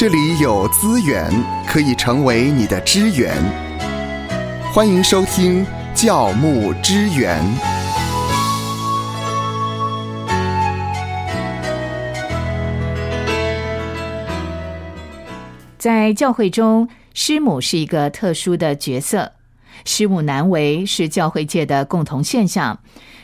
这里有资源可以成为你的支援。欢迎收听教牧支援。在教会中，师母是一个特殊的角色。师母难为是教会界的共同现象。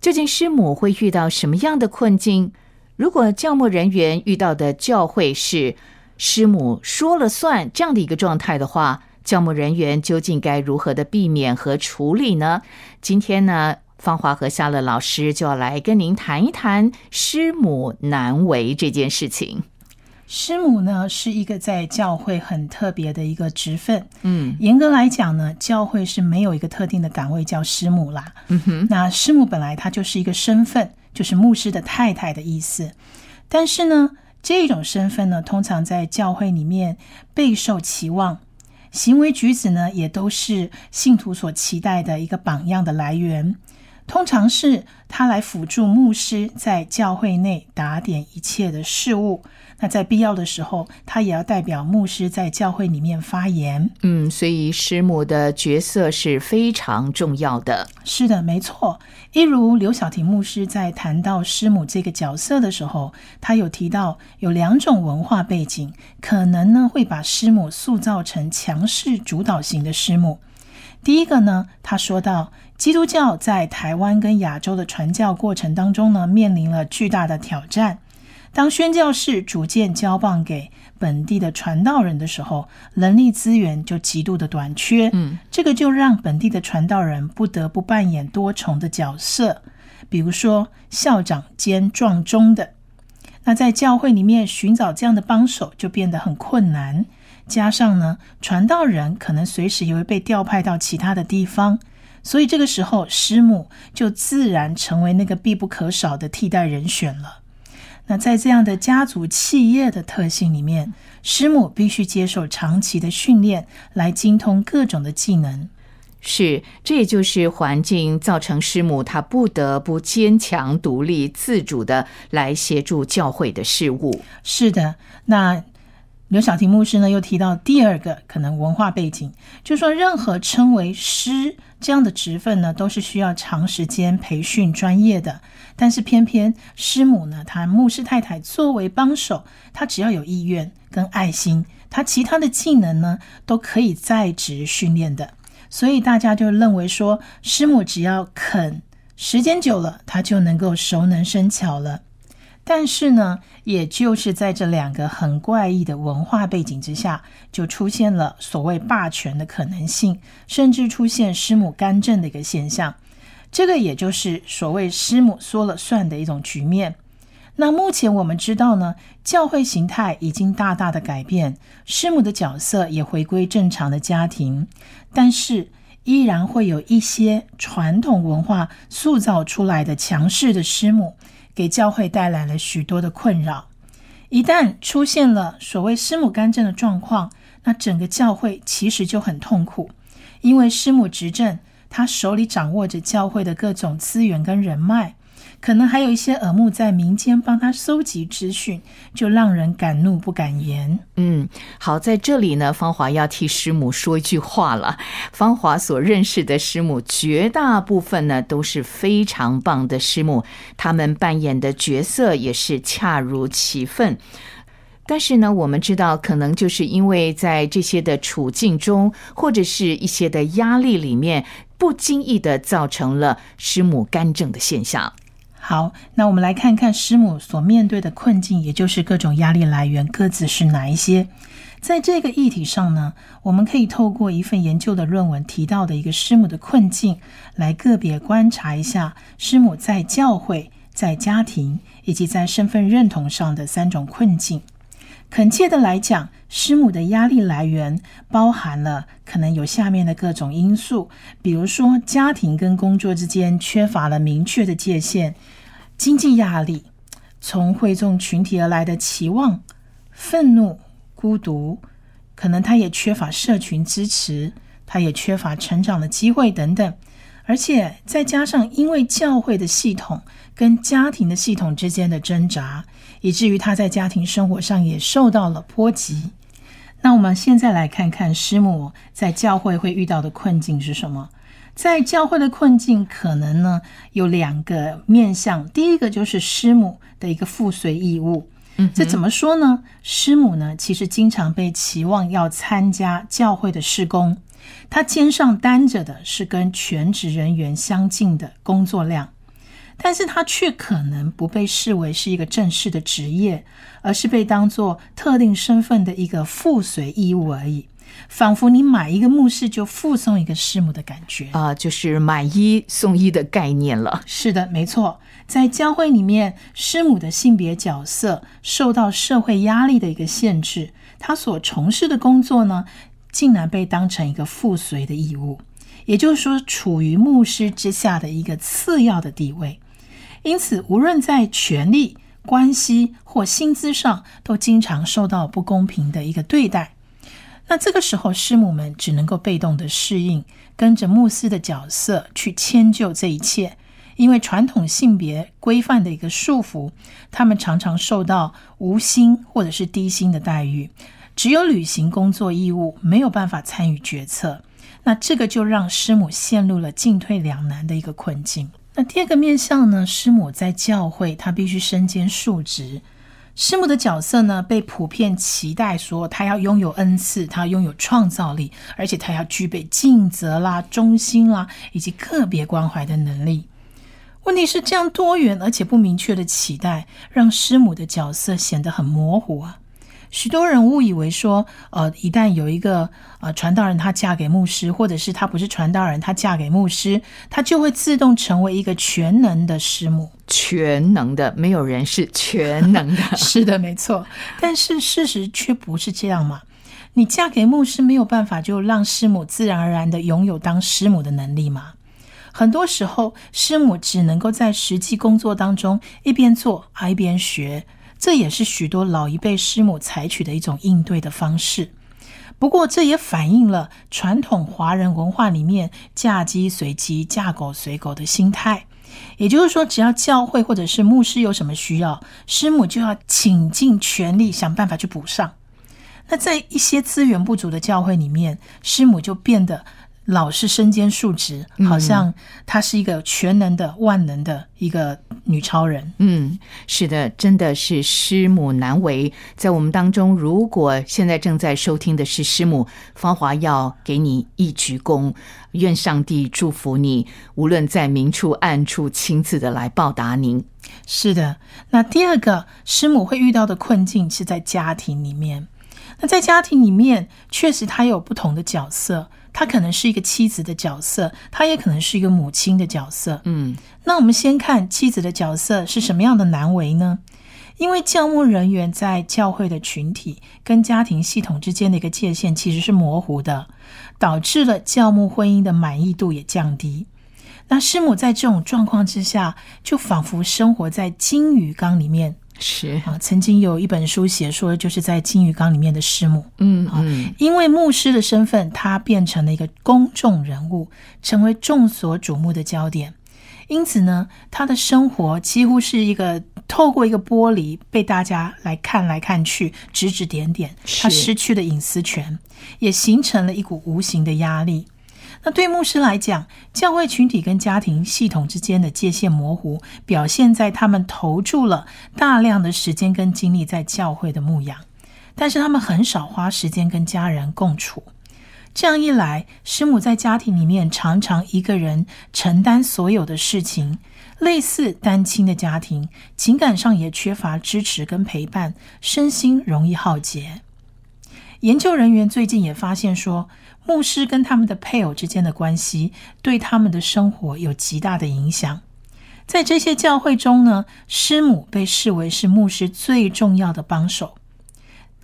究竟师母会遇到什么样的困境？如果教牧人员遇到的教会是师母说了算这样的一个状态的话，教牧人员究竟该如何的避免和处理呢？今天呢，芳华和夏乐老师就要来跟您谈一谈师母难为这件事情。师母呢是一个在教会很特别的一个职分，嗯严格来讲呢，教会是没有一个特定的岗位叫师母啦。嗯哼，那师母本来它就是一个身份，就是牧师的太太的意思。但是呢，这种身份呢，通常在教会里面备受期望，行为举止呢，也都是信徒所期待的一个榜样的来源。通常是他来辅助牧师在教会内打点一切的事物。那在必要的时候，他也要代表牧师在教会里面发言。嗯，所以师母的角色是非常重要的。是的，没错。一如刘晓婷牧师在谈到师母这个角色的时候，他有提到有两种文化背景，可能呢会把师母塑造成强势主导型的师母。第一个呢，他说到基督教在台湾跟亚洲的传教过程当中呢，面临了巨大的挑战。当宣教士逐渐交棒给本地的传道人的时候，人力资源就极度的短缺。嗯，这个就让本地的传道人不得不扮演多重的角色，比如说校长兼撞钟的。那在教会里面寻找这样的帮手就变得很困难。加上呢，传道人可能随时也会被调派到其他的地方，所以这个时候师母就自然成为那个必不可少的替代人选了。那在这样的家族企业的特性里面，师母必须接受长期的训练，来精通各种的技能。是，这也就是环境造成师母她不得不坚强、独立、自主的来协助教会的事务。是的，那刘晓婷牧师呢又提到第二个可能文化背景，就说任何称为师这样的职分呢，都是需要长时间培训专业的。但是偏偏师母呢，她牧师太太作为帮手，她只要有意愿跟爱心，她其他的技能呢都可以在职训练的。所以大家就认为说，师母只要肯，时间久了，她就能够熟能生巧了。但是呢，也就是在这两个很怪异的文化背景之下，就出现了所谓霸权的可能性，甚至出现师母干政的一个现象。这个也就是所谓师母说了算的一种局面。那目前我们知道呢，教会形态已经大大的改变，师母的角色也回归正常的家庭，但是依然会有一些传统文化塑造出来的强势的师母，给教会带来了许多的困扰。一旦出现了所谓师母干政的状况，那整个教会其实就很痛苦，因为师母执政。他手里掌握着教会的各种资源跟人脉，可能还有一些耳目在民间帮他搜集资讯，就让人敢怒不敢言。嗯，好，在这里呢，芳华要替师母说一句话了。芳华所认识的师母，绝大部分呢都是非常棒的师母，他们扮演的角色也是恰如其分。但是呢，我们知道，可能就是因为在这些的处境中，或者是一些的压力里面。不经意的造成了师母干政的现象。好，那我们来看看师母所面对的困境，也就是各种压力来源各自是哪一些。在这个议题上呢，我们可以透过一份研究的论文提到的一个师母的困境，来个别观察一下师母在教会、在家庭以及在身份认同上的三种困境。恳切的来讲，师母的压力来源包含了可能有下面的各种因素，比如说家庭跟工作之间缺乏了明确的界限，经济压力，从会众群体而来的期望，愤怒、孤独，可能他也缺乏社群支持，他也缺乏成长的机会等等。而且再加上，因为教会的系统跟家庭的系统之间的挣扎，以至于他在家庭生活上也受到了波及。那我们现在来看看师母在教会会遇到的困境是什么？在教会的困境，可能呢有两个面向。第一个就是师母的一个附随义务。嗯，这怎么说呢？师母呢，其实经常被期望要参加教会的施工，她肩上担着的是跟全职人员相近的工作量，但是它却可能不被视为是一个正式的职业，而是被当作特定身份的一个附随义务而已。仿佛你买一个牧师就附送一个师母的感觉啊，就是买一送一的概念了。是的，没错，在教会里面，师母的性别角色受到社会压力的一个限制，她所从事的工作呢，竟然被当成一个附随的义务，也就是说，处于牧师之下的一个次要的地位。因此，无论在权力、关系或薪资上，都经常受到不公平的一个对待。那这个时候，师母们只能够被动的适应，跟着牧师的角色去迁就这一切。因为传统性别规范的一个束缚，他们常常受到无薪或者是低薪的待遇，只有履行工作义务，没有办法参与决策。那这个就让师母陷入了进退两难的一个困境。那第二个面向呢，师母在教会，她必须身兼数职。师母的角色呢，被普遍期待说，她要拥有恩赐，她拥有创造力，而且她要具备尽责啦、忠心啦，以及个别关怀的能力。问题是，这样多元而且不明确的期待，让师母的角色显得很模糊啊。许多人误以为说，呃，一旦有一个呃传道人，她嫁给牧师，或者是她不是传道人，她嫁给牧师，她就会自动成为一个全能的师母。全能的，没有人是全能的。是的，没错。但是事实却不是这样嘛？你嫁给牧师，没有办法就让师母自然而然的拥有当师母的能力吗？很多时候，师母只能够在实际工作当中一边做啊一边学。这也是许多老一辈师母采取的一种应对的方式。不过，这也反映了传统华人文化里面“嫁鸡随鸡，嫁狗随狗”的心态。也就是说，只要教会或者是牧师有什么需要，师母就要倾尽全力想办法去补上。那在一些资源不足的教会里面，师母就变得。老是身兼数职，好像她是一个全能的、万能的一个女超人。嗯，是的，真的是师母难为。在我们当中，如果现在正在收听的是师母芳华，要给你一鞠躬，愿上帝祝福你，无论在明处暗处，亲自的来报答您。是的，那第二个师母会遇到的困境是在家庭里面。那在家庭里面，确实她有不同的角色。她可能是一个妻子的角色，她也可能是一个母亲的角色。嗯，那我们先看妻子的角色是什么样的难为呢？因为教牧人员在教会的群体跟家庭系统之间的一个界限其实是模糊的，导致了教牧婚姻的满意度也降低。那师母在这种状况之下，就仿佛生活在金鱼缸里面。是啊，曾经有一本书写说，就是在金鱼缸里面的师母，嗯嗯，因为牧师的身份，他变成了一个公众人物，成为众所瞩目的焦点。因此呢，他的生活几乎是一个透过一个玻璃被大家来看来看去，指指点点。他失去了隐私权，也形成了一股无形的压力。那对牧师来讲，教会群体跟家庭系统之间的界限模糊，表现在他们投注了大量的时间跟精力在教会的牧养，但是他们很少花时间跟家人共处。这样一来，师母在家庭里面常常一个人承担所有的事情，类似单亲的家庭，情感上也缺乏支持跟陪伴，身心容易耗竭。研究人员最近也发现说。牧师跟他们的配偶之间的关系，对他们的生活有极大的影响。在这些教会中呢，师母被视为是牧师最重要的帮手。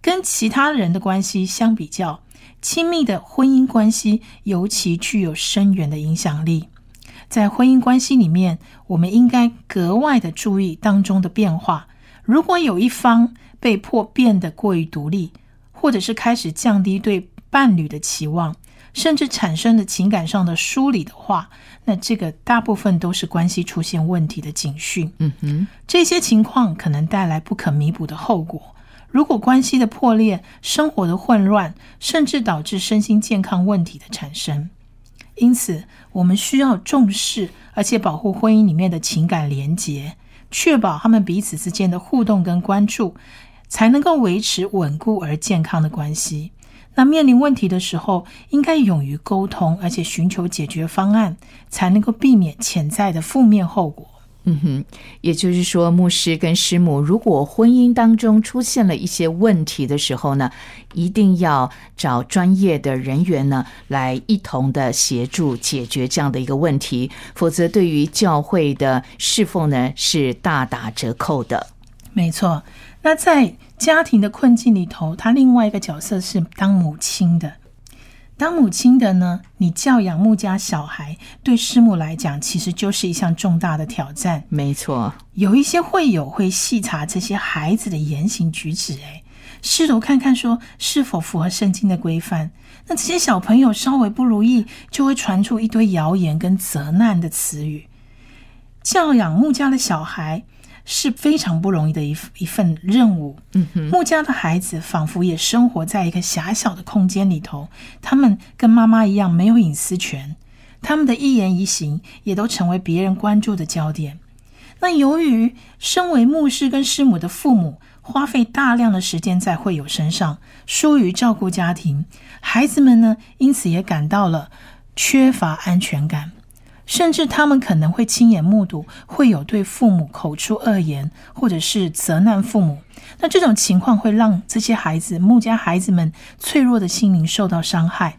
跟其他人的关系相比较，亲密的婚姻关系尤其具有深远的影响力。在婚姻关系里面，我们应该格外的注意当中的变化。如果有一方被迫变得过于独立，或者是开始降低对伴侣的期望，甚至产生的情感上的疏离的话，那这个大部分都是关系出现问题的警讯。嗯哼，这些情况可能带来不可弥补的后果。如果关系的破裂、生活的混乱，甚至导致身心健康问题的产生。因此，我们需要重视而且保护婚姻里面的情感连结，确保他们彼此之间的互动跟关注，才能够维持稳固而健康的关系。那面临问题的时候，应该勇于沟通，而且寻求解决方案，才能够避免潜在的负面后果。嗯哼，也就是说，牧师跟师母如果婚姻当中出现了一些问题的时候呢，一定要找专业的人员呢来一同的协助解决这样的一个问题，否则对于教会的侍奉呢是大打折扣的。没错，那在家庭的困境里头，他另外一个角色是当母亲的。当母亲的呢，你教养牧家小孩，对师母来讲，其实就是一项重大的挑战。没错，有一些会友会细查这些孩子的言行举止，哎，试图看看说是否符合圣经的规范。那这些小朋友稍微不如意，就会传出一堆谣言跟责难的词语。教养牧家的小孩。是非常不容易的一一份任务。嗯哼，穆家的孩子仿佛也生活在一个狭小的空间里头，他们跟妈妈一样没有隐私权，他们的一言一行也都成为别人关注的焦点。那由于身为牧师跟师母的父母花费大量的时间在会友身上，疏于照顾家庭，孩子们呢因此也感到了缺乏安全感。甚至他们可能会亲眼目睹会有对父母口出恶言，或者是责难父母。那这种情况会让这些孩子、牧家孩子们脆弱的心灵受到伤害，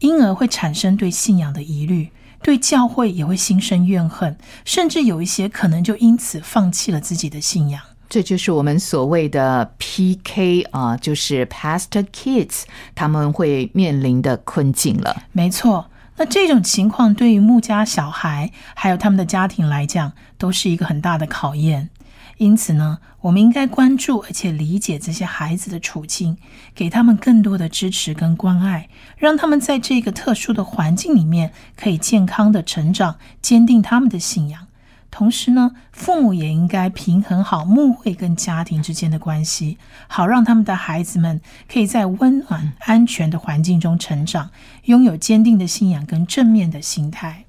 因而会产生对信仰的疑虑，对教会也会心生怨恨，甚至有一些可能就因此放弃了自己的信仰。这就是我们所谓的 PK 啊，就是 Pastor Kids 他们会面临的困境了。没错。那这种情况对于穆家小孩还有他们的家庭来讲，都是一个很大的考验。因此呢，我们应该关注而且理解这些孩子的处境，给他们更多的支持跟关爱，让他们在这个特殊的环境里面可以健康的成长，坚定他们的信仰。同时呢，父母也应该平衡好牧会跟家庭之间的关系，好让他们的孩子们可以在温暖、安全的环境中成长，拥有坚定的信仰跟正面的心态。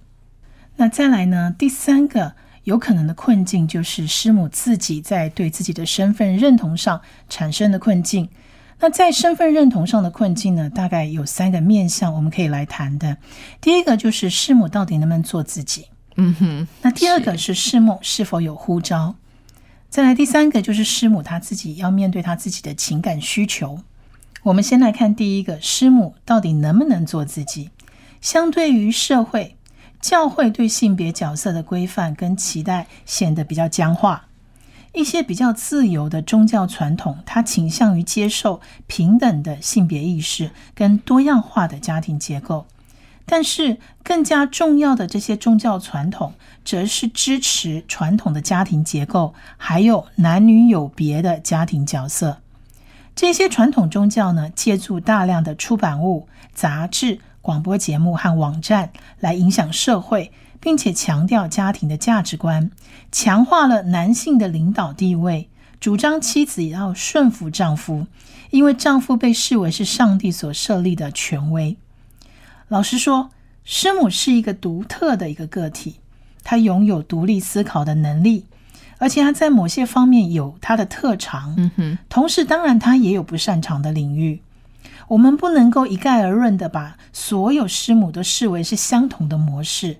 那再来呢？第三个有可能的困境就是师母自己在对自己的身份认同上产生的困境。那在身份认同上的困境呢，大概有三个面向我们可以来谈的。第一个就是师母到底能不能做自己？嗯哼，那第二个是师母是否有呼召，再来第三个就是师母她自己要面对她自己的情感需求。我们先来看第一个，师母到底能不能做自己？相对于社会、教会对性别角色的规范跟期待显得比较僵化，一些比较自由的宗教传统，它倾向于接受平等的性别意识跟多样化的家庭结构。但是，更加重要的这些宗教传统，则是支持传统的家庭结构，还有男女有别的家庭角色。这些传统宗教呢，借助大量的出版物、杂志、广播节目和网站来影响社会，并且强调家庭的价值观，强化了男性的领导地位，主张妻子也要顺服丈夫，因为丈夫被视为是上帝所设立的权威。老实说，师母是一个独特的一个个体，她拥有独立思考的能力，而且她在某些方面有她的特长。嗯哼，同时，当然她也有不擅长的领域。我们不能够一概而论的把所有师母都视为是相同的模式。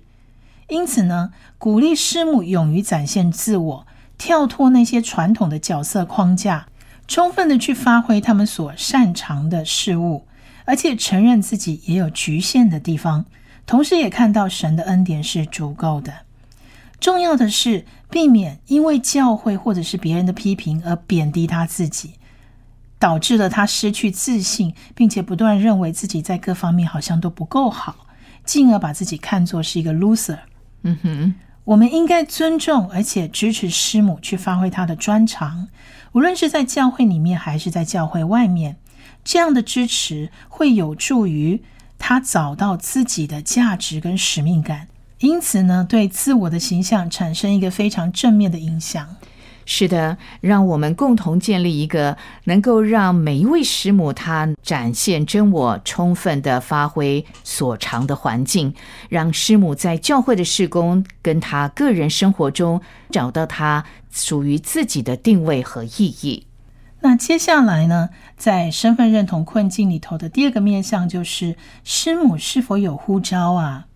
因此呢，鼓励师母勇于展现自我，跳脱那些传统的角色框架，充分的去发挥他们所擅长的事物。而且承认自己也有局限的地方，同时也看到神的恩典是足够的。重要的是避免因为教会或者是别人的批评而贬低他自己，导致了他失去自信，并且不断认为自己在各方面好像都不够好，进而把自己看作是一个 loser。嗯哼，我们应该尊重而且支持师母去发挥她的专长，无论是在教会里面还是在教会外面。这样的支持会有助于他找到自己的价值跟使命感，因此呢，对自我的形象产生一个非常正面的影响。是的，让我们共同建立一个能够让每一位师母她展现真我、充分的发挥所长的环境，让师母在教会的事工跟她个人生活中找到她属于自己的定位和意义。那接下来呢，在身份认同困境里头的第二个面向就是师母是否有呼召啊？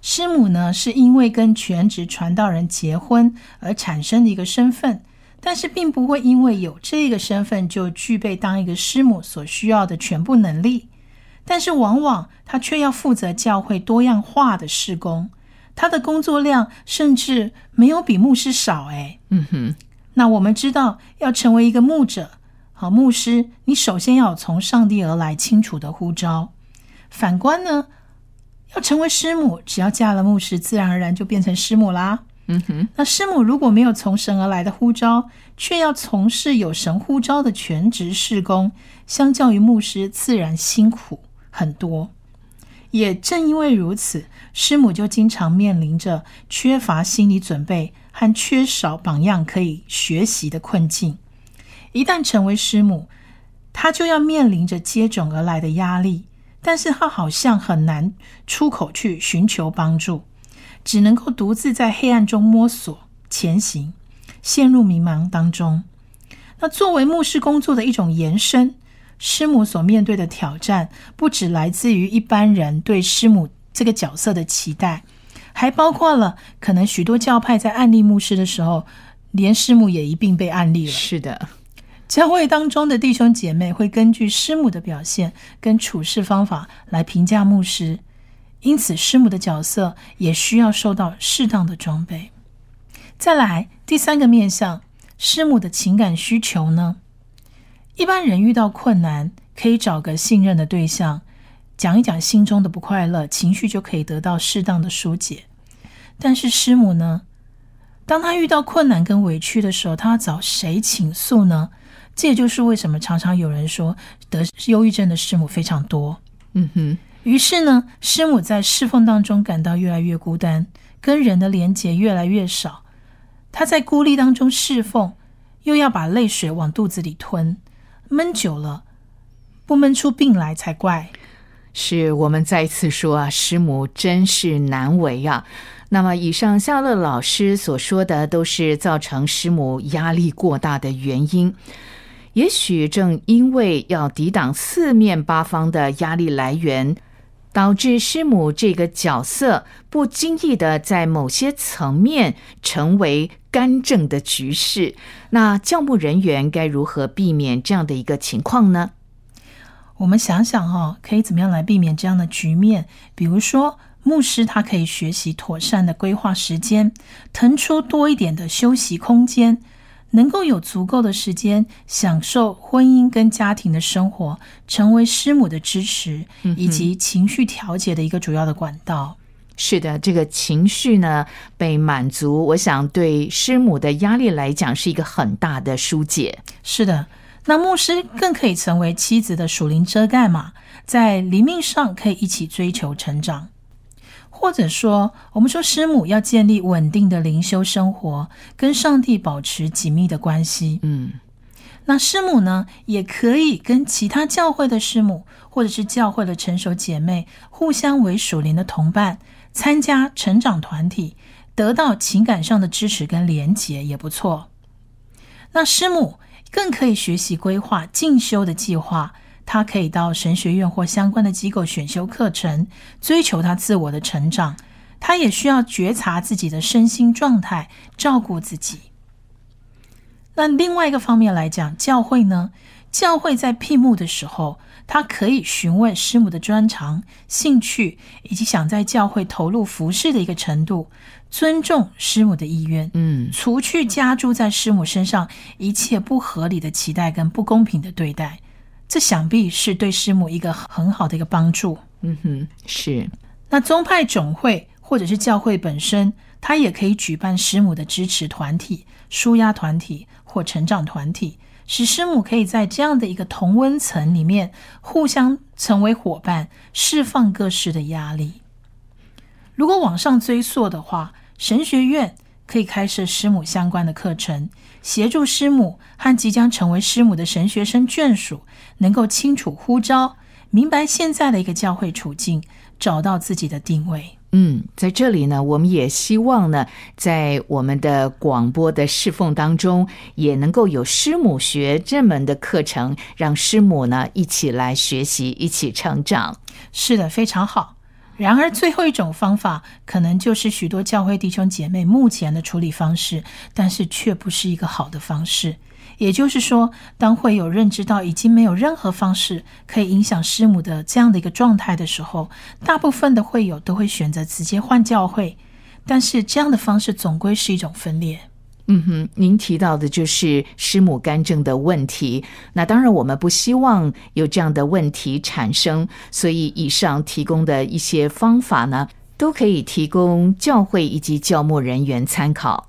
师母呢，是因为跟全职传道人结婚而产生的一个身份，但是并不会因为有这个身份就具备当一个师母所需要的全部能力。但是往往他却要负责教会多样化的事工，他的工作量甚至没有比牧师少。哎，嗯哼。那我们知道，要成为一个牧者，好牧师，你首先要从上帝而来清楚的呼召。反观呢，要成为师母，只要嫁了牧师，自然而然就变成师母啦。嗯哼。那师母如果没有从神而来的呼召，却要从事有神呼召的全职事工，相较于牧师，自然辛苦很多。也正因为如此，师母就经常面临着缺乏心理准备。和缺少榜样可以学习的困境，一旦成为师母，他就要面临着接踵而来的压力。但是他好像很难出口去寻求帮助，只能够独自在黑暗中摸索前行，陷入迷茫当中。那作为牧师工作的一种延伸，师母所面对的挑战，不只来自于一般人对师母这个角色的期待。还包括了可能许多教派在案例牧师的时候，连师母也一并被案例了。是的，教会当中的弟兄姐妹会根据师母的表现跟处事方法来评价牧师，因此师母的角色也需要受到适当的装备。再来第三个面向，师母的情感需求呢？一般人遇到困难，可以找个信任的对象。讲一讲心中的不快乐，情绪就可以得到适当的疏解。但是师母呢？当他遇到困难跟委屈的时候，他要找谁倾诉呢？这也就是为什么常常有人说得忧郁症的师母非常多。嗯哼。于是呢，师母在侍奉当中感到越来越孤单，跟人的连结越来越少。他在孤立当中侍奉，又要把泪水往肚子里吞，闷久了，不闷出病来才怪。是我们再一次说啊，师母真是难为啊。那么，以上夏乐老师所说的，都是造成师母压力过大的原因。也许正因为要抵挡四面八方的压力来源，导致师母这个角色不经意的在某些层面成为干政的局势。那教牧人员该如何避免这样的一个情况呢？我们想想哈，可以怎么样来避免这样的局面？比如说，牧师他可以学习妥善的规划时间，腾出多一点的休息空间，能够有足够的时间享受婚姻跟家庭的生活，成为师母的支持以及情绪调节的一个主要的管道。是的，这个情绪呢被满足，我想对师母的压力来讲是一个很大的疏解。是的。那牧师更可以成为妻子的属灵遮盖嘛，在灵命上可以一起追求成长，或者说，我们说师母要建立稳定的灵修生活，跟上帝保持紧密的关系。嗯，那师母呢，也可以跟其他教会的师母，或者是教会的成熟姐妹，互相为属灵的同伴，参加成长团体，得到情感上的支持跟连结也不错。那师母。更可以学习规划进修的计划，他可以到神学院或相关的机构选修课程，追求他自我的成长。他也需要觉察自己的身心状态，照顾自己。那另外一个方面来讲，教会呢？教会在聘牧的时候，他可以询问师母的专长、兴趣，以及想在教会投入服饰的一个程度。尊重师母的意愿，嗯，除去加诸在师母身上一切不合理的期待跟不公平的对待，这想必是对师母一个很好的一个帮助。嗯哼，是。那宗派总会或者是教会本身，它也可以举办师母的支持团体、舒压团体或成长团体，使师母可以在这样的一个同温层里面互相成为伙伴，释放各式的压力。如果往上追溯的话，神学院可以开设师母相关的课程，协助师母和即将成为师母的神学生眷属，能够清楚呼召，明白现在的一个教会处境，找到自己的定位。嗯，在这里呢，我们也希望呢，在我们的广播的侍奉当中，也能够有师母学这门的课程，让师母呢一起来学习，一起成长。是的，非常好。然而，最后一种方法可能就是许多教会弟兄姐妹目前的处理方式，但是却不是一个好的方式。也就是说，当会有认知到已经没有任何方式可以影响师母的这样的一个状态的时候，大部分的会友都会选择直接换教会。但是这样的方式总归是一种分裂。嗯哼，您提到的就是师母干政的问题。那当然，我们不希望有这样的问题产生，所以以上提供的一些方法呢，都可以提供教会以及教牧人员参考。